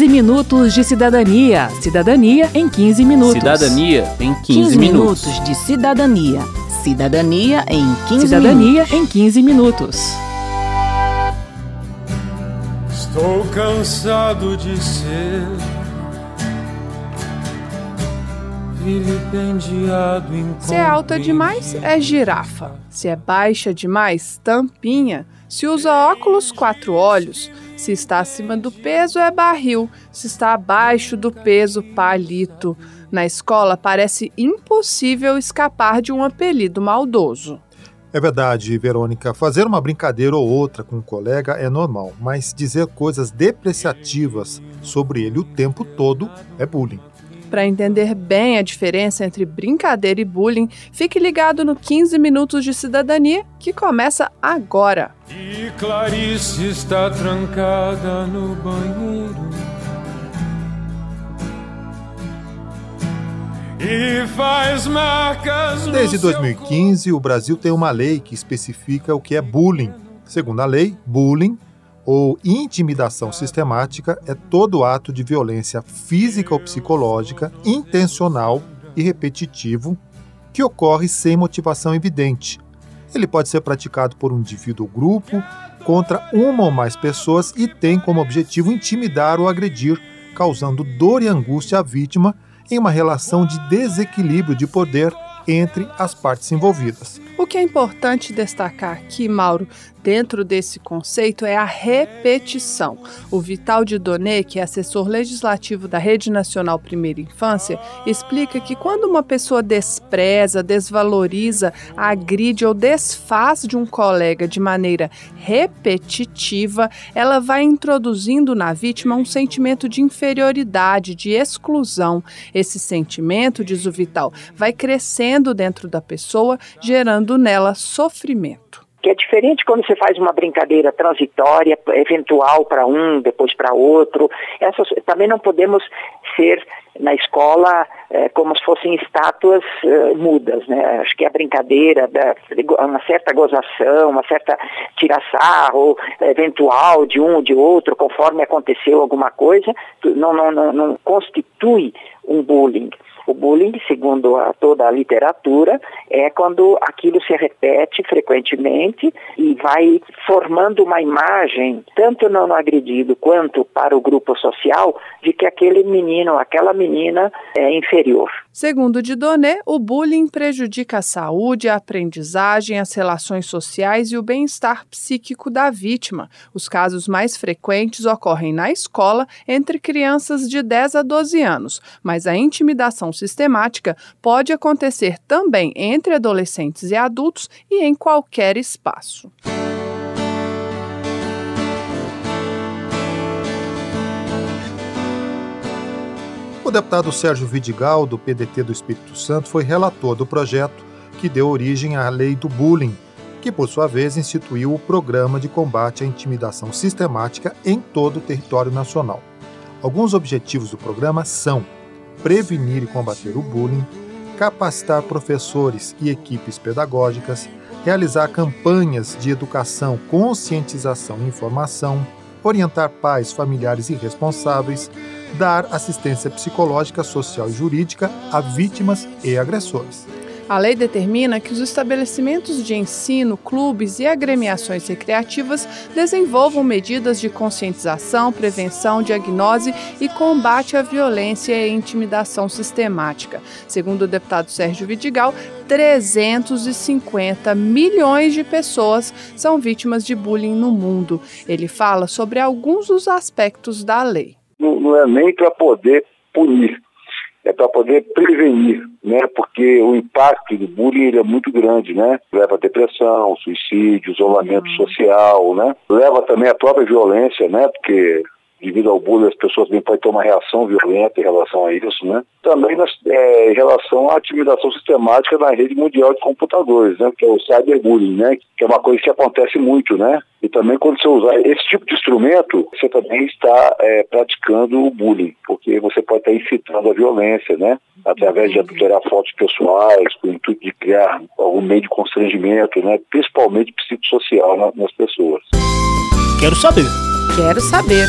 15 minutos de cidadania. Cidadania em 15 minutos. Cidadania em 15, 15 minutos. minutos de cidadania. Cidadania em 15 Cidadania minutos. em 15 minutos. Estou cansado de ser vilipendiado em Se é alta demais, é girafa. Se é baixa demais, tampinha. Se usa óculos, quatro olhos. Se está acima do peso, é barril. Se está abaixo do peso, palito. Na escola, parece impossível escapar de um apelido maldoso. É verdade, Verônica. Fazer uma brincadeira ou outra com um colega é normal, mas dizer coisas depreciativas sobre ele o tempo todo é bullying. Para entender bem a diferença entre brincadeira e bullying, fique ligado no 15 Minutos de Cidadania, que começa agora. E Clarice está trancada no banheiro. E faz marcas no Desde seu 2015, o Brasil tem uma lei que especifica o que é bullying. Segundo a lei, bullying ou intimidação sistemática é todo ato de violência física ou psicológica intencional e repetitivo que ocorre sem motivação evidente. Ele pode ser praticado por um indivíduo ou grupo contra uma ou mais pessoas e tem como objetivo intimidar ou agredir, causando dor e angústia à vítima em uma relação de desequilíbrio de poder entre as partes envolvidas. O que é importante destacar aqui, Mauro, dentro desse conceito é a repetição. O Vital de Donê, que é assessor legislativo da Rede Nacional Primeira Infância, explica que quando uma pessoa despreza, desvaloriza, agride ou desfaz de um colega de maneira repetitiva, ela vai introduzindo na vítima um sentimento de inferioridade, de exclusão. Esse sentimento, diz o Vital, vai crescendo dentro da pessoa, gerando nela sofrimento. que é diferente quando você faz uma brincadeira transitória, eventual para um, depois para outro. Essas, também não podemos ser na escola eh, como se fossem estátuas eh, mudas, né? Acho que a brincadeira, da, uma certa gozação, uma certa tiraçarro eventual de um ou de outro, conforme aconteceu alguma coisa, não, não, não, não constitui um bullying. O bullying, segundo a, toda a literatura, é quando aquilo se repete frequentemente e vai formando uma imagem, tanto no, agredido quanto para o grupo social, de que aquele menino, aquela menina é inferior. Segundo Didoné, o bullying prejudica a saúde, a aprendizagem, as relações sociais e o bem-estar psíquico da vítima. Os casos mais frequentes ocorrem na escola entre crianças de 10 a 12 anos, mas a intimidação sistemática pode acontecer também entre adolescentes e adultos e em qualquer espaço. O deputado Sérgio Vidigal, do PDT do Espírito Santo, foi relator do projeto que deu origem à Lei do Bullying, que, por sua vez, instituiu o Programa de Combate à Intimidação Sistemática em todo o território nacional. Alguns objetivos do programa são prevenir e combater o bullying, capacitar professores e equipes pedagógicas, realizar campanhas de educação, conscientização e informação, orientar pais, familiares e responsáveis, dar assistência psicológica, social e jurídica a vítimas e agressores. A lei determina que os estabelecimentos de ensino, clubes e agremiações recreativas desenvolvam medidas de conscientização, prevenção, diagnose e combate à violência e intimidação sistemática. Segundo o deputado Sérgio Vidigal, 350 milhões de pessoas são vítimas de bullying no mundo. Ele fala sobre alguns dos aspectos da lei. Não, não é nem para poder punir, é para poder prevenir, né? Porque o impacto do bullying é muito grande, né? Leva a depressão, suicídio, isolamento uhum. social, né? Leva também a própria violência, né? Porque devido ao bullying as pessoas bem podem ter uma reação violenta em relação a isso, né? Também nas, é, em relação à intimidação sistemática na rede mundial de computadores, né? Que é o cyberbullying, né? Que é uma coisa que acontece muito, né? E também quando você usar esse tipo de instrumento, você também está é, praticando o bullying, porque você pode estar incitando a violência, né? Através de adulterar fotos pessoais, com o intuito de criar algum meio de constrangimento, né? Principalmente psicossocial nas pessoas. Quero saber. Quero saber.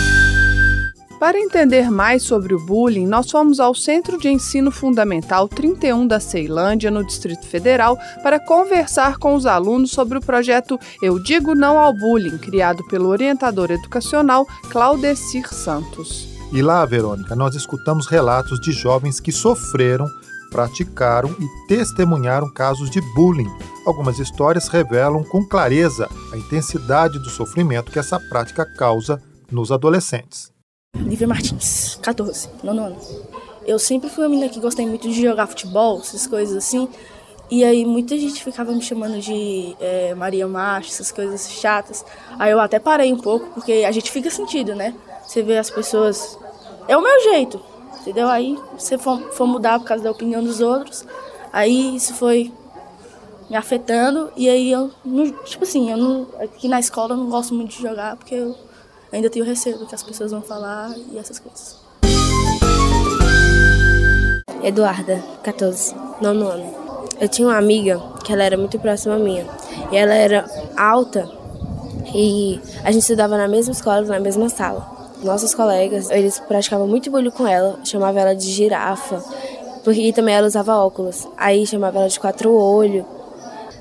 Para entender mais sobre o bullying, nós fomos ao Centro de Ensino Fundamental 31 da Ceilândia, no Distrito Federal, para conversar com os alunos sobre o projeto Eu Digo Não ao Bullying, criado pelo orientador educacional Claudecir Santos. E lá, Verônica, nós escutamos relatos de jovens que sofreram, praticaram e testemunharam casos de bullying. Algumas histórias revelam com clareza a intensidade do sofrimento que essa prática causa nos adolescentes. Lívia Martins, 14, nono ano. Eu sempre fui uma menina que gostei muito de jogar futebol, essas coisas assim. E aí muita gente ficava me chamando de é, Maria Macho, essas coisas chatas. Aí eu até parei um pouco, porque a gente fica sentido, né? Você vê as pessoas. É o meu jeito, entendeu? Aí você for, for mudar por causa da opinião dos outros. Aí isso foi me afetando. E aí eu, tipo assim, eu não, aqui na escola eu não gosto muito de jogar, porque eu ainda tenho receio do que as pessoas vão falar e essas coisas. Eduarda, 14, nono ano. Eu tinha uma amiga que ela era muito próxima minha. E ela era alta e a gente estudava na mesma escola, na mesma sala. Nossos colegas, eles praticavam muito bullying com ela, chamavam ela de girafa, porque também ela usava óculos. Aí chamava ela de quatro olhos.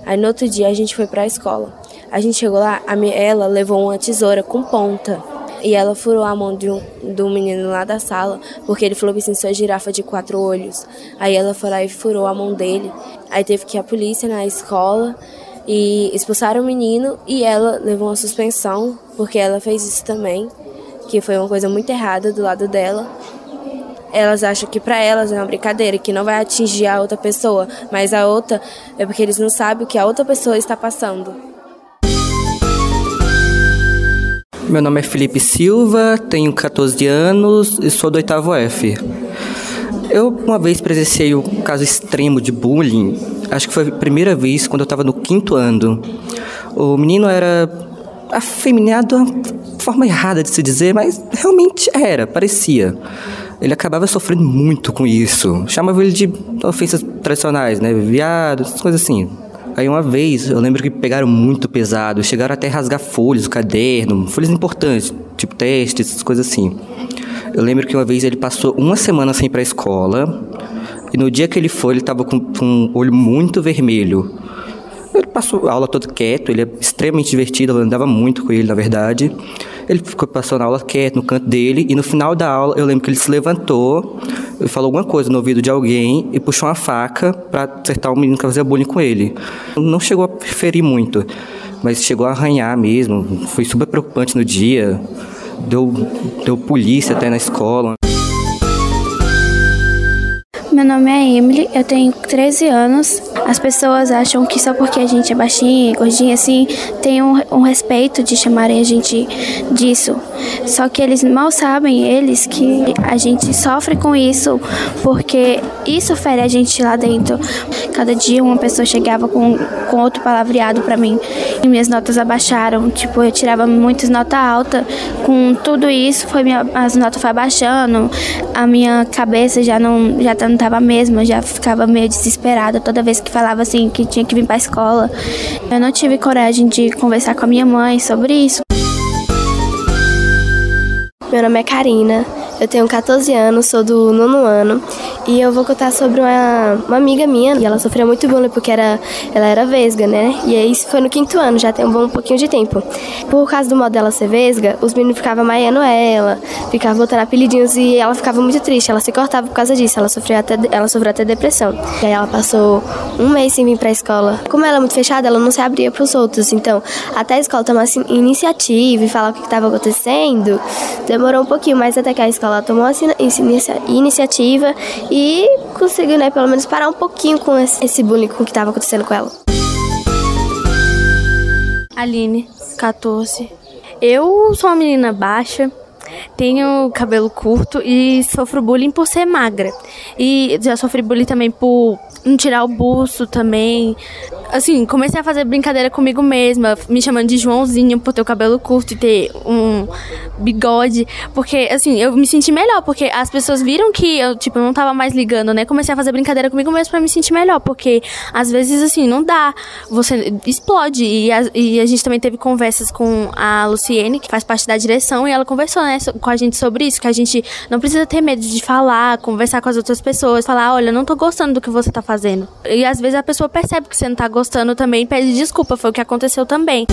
Aí no outro dia a gente foi para a escola. A gente chegou lá, a ela levou uma tesoura com ponta. E ela furou a mão de um, um menino lá da sala, porque ele falou assim, sua girafa de quatro olhos. Aí ela foi lá e furou a mão dele. Aí teve que ir a polícia na escola e expulsaram o menino e ela levou uma suspensão, porque ela fez isso também, que foi uma coisa muito errada do lado dela. Elas acham que para elas é uma brincadeira, que não vai atingir a outra pessoa, mas a outra é porque eles não sabem o que a outra pessoa está passando. Meu nome é Felipe Silva, tenho 14 anos e sou do oitavo F. Eu uma vez presenciei um caso extremo de bullying, acho que foi a primeira vez quando eu estava no quinto ano. O menino era afeminado, uma forma errada de se dizer, mas realmente era, parecia. Ele acabava sofrendo muito com isso. Chamava ele de ofensas tradicionais, né? Viado, essas coisas assim. Aí uma vez, eu lembro que pegaram muito pesado, chegaram até a rasgar folhas, caderno, folhas importantes, tipo testes, essas coisas assim. Eu lembro que uma vez ele passou uma semana sem ir pra escola, e no dia que ele foi, ele tava com, com um olho muito vermelho. Ele passou a aula todo quieto, ele é extremamente divertido, eu andava muito com ele, na verdade. Ele ficou passando a aula quieto no canto dele, e no final da aula eu lembro que ele se levantou, falou alguma coisa no ouvido de alguém e puxou uma faca para acertar o menino que fazia bullying com ele. Não chegou a ferir muito, mas chegou a arranhar mesmo. Foi super preocupante no dia. Deu, deu polícia até na escola. Meu nome é Emily, eu tenho 13 anos. As pessoas acham que só porque a gente é baixinha, gordinha assim, tem um, um, respeito de chamarem a gente disso. Só que eles mal sabem, eles, que a gente sofre com isso porque isso fere a gente lá dentro. Cada dia uma pessoa chegava com, com outro palavreado para mim e minhas notas abaixaram. Tipo, eu tirava muitas notas altas. Com tudo isso, foi minha, as notas foram abaixando, a minha cabeça já não já não a mesma, já ficava meio desesperada toda vez que falava assim que tinha que vir para a escola. Eu não tive coragem de conversar com a minha mãe sobre isso. Meu nome é Karina, eu tenho 14 anos, sou do nono ano e eu vou contar sobre uma, uma amiga minha e ela sofreu muito bullying porque era, ela era vesga, né? E aí isso foi no quinto ano, já tem um bom pouquinho de tempo. Por causa do modo dela ser vesga, os meninos ficavam maiando ela, ficavam botando apelidinhos e ela ficava muito triste, ela se cortava por causa disso, ela sofreu até, ela sofreu até depressão. E aí ela passou um mês sem vir pra escola. Como ela é muito fechada, ela não se abria pros outros, então até a escola tomar assim, iniciativa e falar o que estava acontecendo, demorou um pouquinho, mas até que a escola ela tomou essa iniciativa e conseguiu, né, pelo menos parar um pouquinho com esse bullying que estava acontecendo com ela. Aline, 14. Eu sou uma menina baixa, tenho cabelo curto e sofro bullying por ser magra. E já sofri bullying também por não tirar o busto também. Assim, comecei a fazer brincadeira comigo mesma, me chamando de Joãozinho por ter o cabelo curto e ter um bigode. Porque, assim, eu me senti melhor, porque as pessoas viram que eu, tipo, não tava mais ligando, né? Comecei a fazer brincadeira comigo mesma pra me sentir melhor, porque às vezes, assim, não dá. Você explode. E a, e a gente também teve conversas com a Luciene, que faz parte da direção, e ela conversou, né? Com a gente sobre isso, que a gente não precisa ter medo de falar, conversar com as outras pessoas, falar, olha, não tô gostando do que você tá fazendo. E às vezes a pessoa percebe que você não tá gostando também, pede desculpa, foi o que aconteceu também.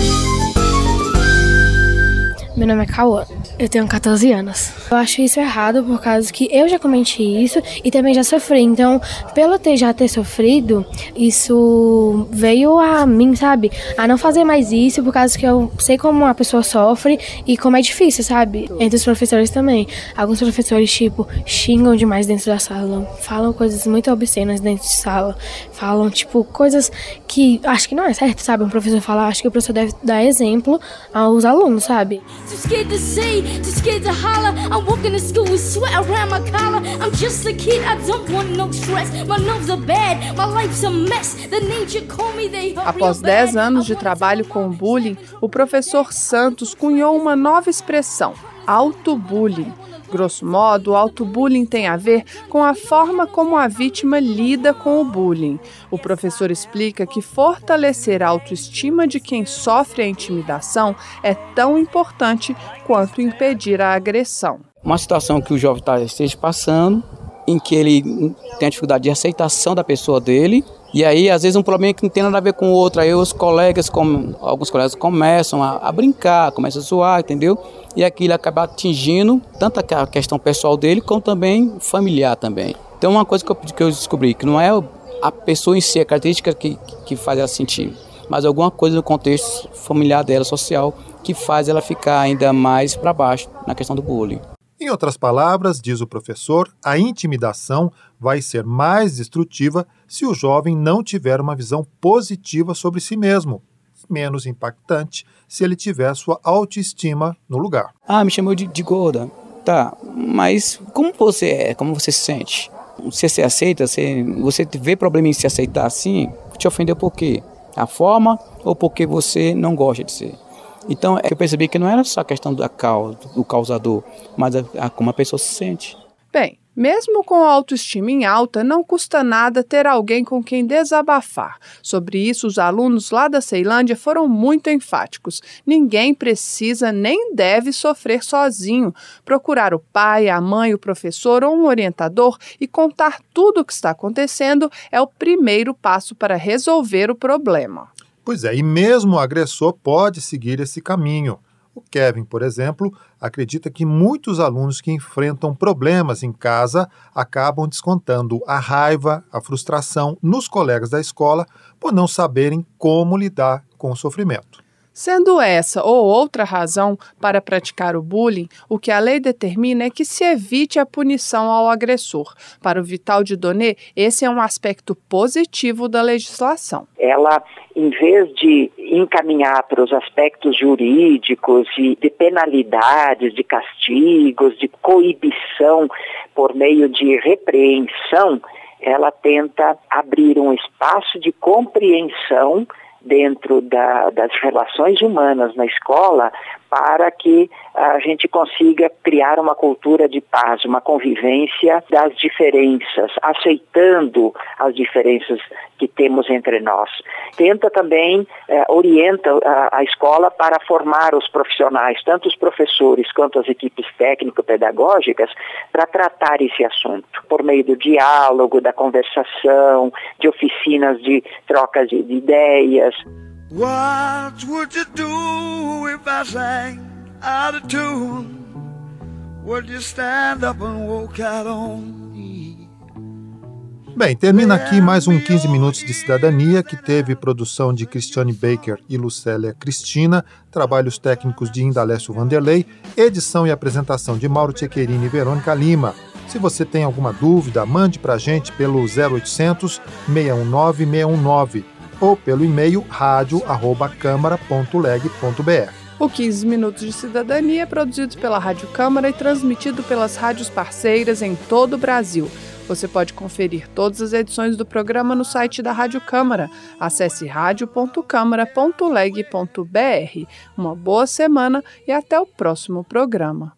Meu nome é Cauã, eu tenho 14 anos. Eu acho isso errado por causa que eu já cometi isso e também já sofri. Então, pelo ter já ter sofrido, isso veio a mim, sabe? A não fazer mais isso por causa que eu sei como uma pessoa sofre e como é difícil, sabe? Entre os professores também. Alguns professores, tipo, xingam demais dentro da sala, falam coisas muito obscenas dentro de sala, falam, tipo, coisas que acho que não é certo, sabe? Um professor falar, acho que o professor deve dar exemplo aos alunos, sabe? Too scared to say, too scared to holler. I'm walking to school with sweat around my collar. I'm just a kid, I don't want no stress. My nerves are bad, my life's a mess. The nature call me, they Após 10 anos de trabalho com bullying, o professor Santos cunhou uma nova expressão, autobullying. Grosso modo, o autobullying tem a ver com a forma como a vítima lida com o bullying. O professor explica que fortalecer a autoestima de quem sofre a intimidação é tão importante quanto impedir a agressão. Uma situação que o jovem tá, esteja passando, em que ele tem a dificuldade de aceitação da pessoa dele, e aí, às vezes, um problema que não tem nada a ver com o outro. Aí os colegas, alguns colegas começam a, a brincar, começam a zoar, entendeu? E aquilo acaba atingindo tanto a questão pessoal dele, como também familiar também. Então, uma coisa que eu, que eu descobri, que não é a pessoa em si, a característica que, que faz ela sentir, mas alguma coisa no contexto familiar dela, social, que faz ela ficar ainda mais para baixo na questão do bullying. Em outras palavras, diz o professor, a intimidação vai ser mais destrutiva se o jovem não tiver uma visão positiva sobre si mesmo, menos impactante se ele tiver sua autoestima no lugar. Ah, me chamou de, de gorda. Tá, mas como você é? Como você se sente? Você se aceita? Você, você vê problema em se aceitar assim? Te ofendeu por quê? A forma ou porque você não gosta de ser? Então, eu percebi que não era só a questão da causa, do causador, mas a, a, como a pessoa se sente. Bem, mesmo com a autoestima em alta, não custa nada ter alguém com quem desabafar. Sobre isso, os alunos lá da Ceilândia foram muito enfáticos. Ninguém precisa nem deve sofrer sozinho. Procurar o pai, a mãe, o professor ou um orientador e contar tudo o que está acontecendo é o primeiro passo para resolver o problema. Pois é, e mesmo o agressor pode seguir esse caminho. O Kevin, por exemplo, acredita que muitos alunos que enfrentam problemas em casa acabam descontando a raiva, a frustração nos colegas da escola por não saberem como lidar com o sofrimento. Sendo essa ou outra razão para praticar o bullying, o que a lei determina é que se evite a punição ao agressor. Para o Vital de Donê, esse é um aspecto positivo da legislação. Ela, em vez de encaminhar para os aspectos jurídicos e de penalidades, de castigos, de coibição por meio de repreensão, ela tenta abrir um espaço de compreensão dentro da, das relações humanas na escola para que a gente consiga criar uma cultura de paz, uma convivência das diferenças, aceitando as diferenças que temos entre nós. Tenta também, eh, orienta a, a, escola para formar os profissionais, tanto os professores quanto as equipes técnico-pedagógicas, para tratar esse assunto, por meio do diálogo, da conversação, de oficinas de trocas de, de ideias. What would you do if I sang out of tune? Would you stand up and walk out on me? Bem, termina aqui mais um 15 Minutos de Cidadania, que teve produção de Cristiane Baker e Lucélia Cristina, trabalhos técnicos de Indalécio Vanderlei, edição e apresentação de Mauro Tchequerini e Verônica Lima. Se você tem alguma dúvida, mande para a gente pelo 0800 619 619 ou pelo e-mail radio@câmara.leg.br. O 15 Minutos de Cidadania é produzido pela Rádio Câmara e transmitido pelas rádios parceiras em todo o Brasil. Você pode conferir todas as edições do programa no site da Rádio Câmara. Acesse radio.câmara.leg.br. Uma boa semana e até o próximo programa.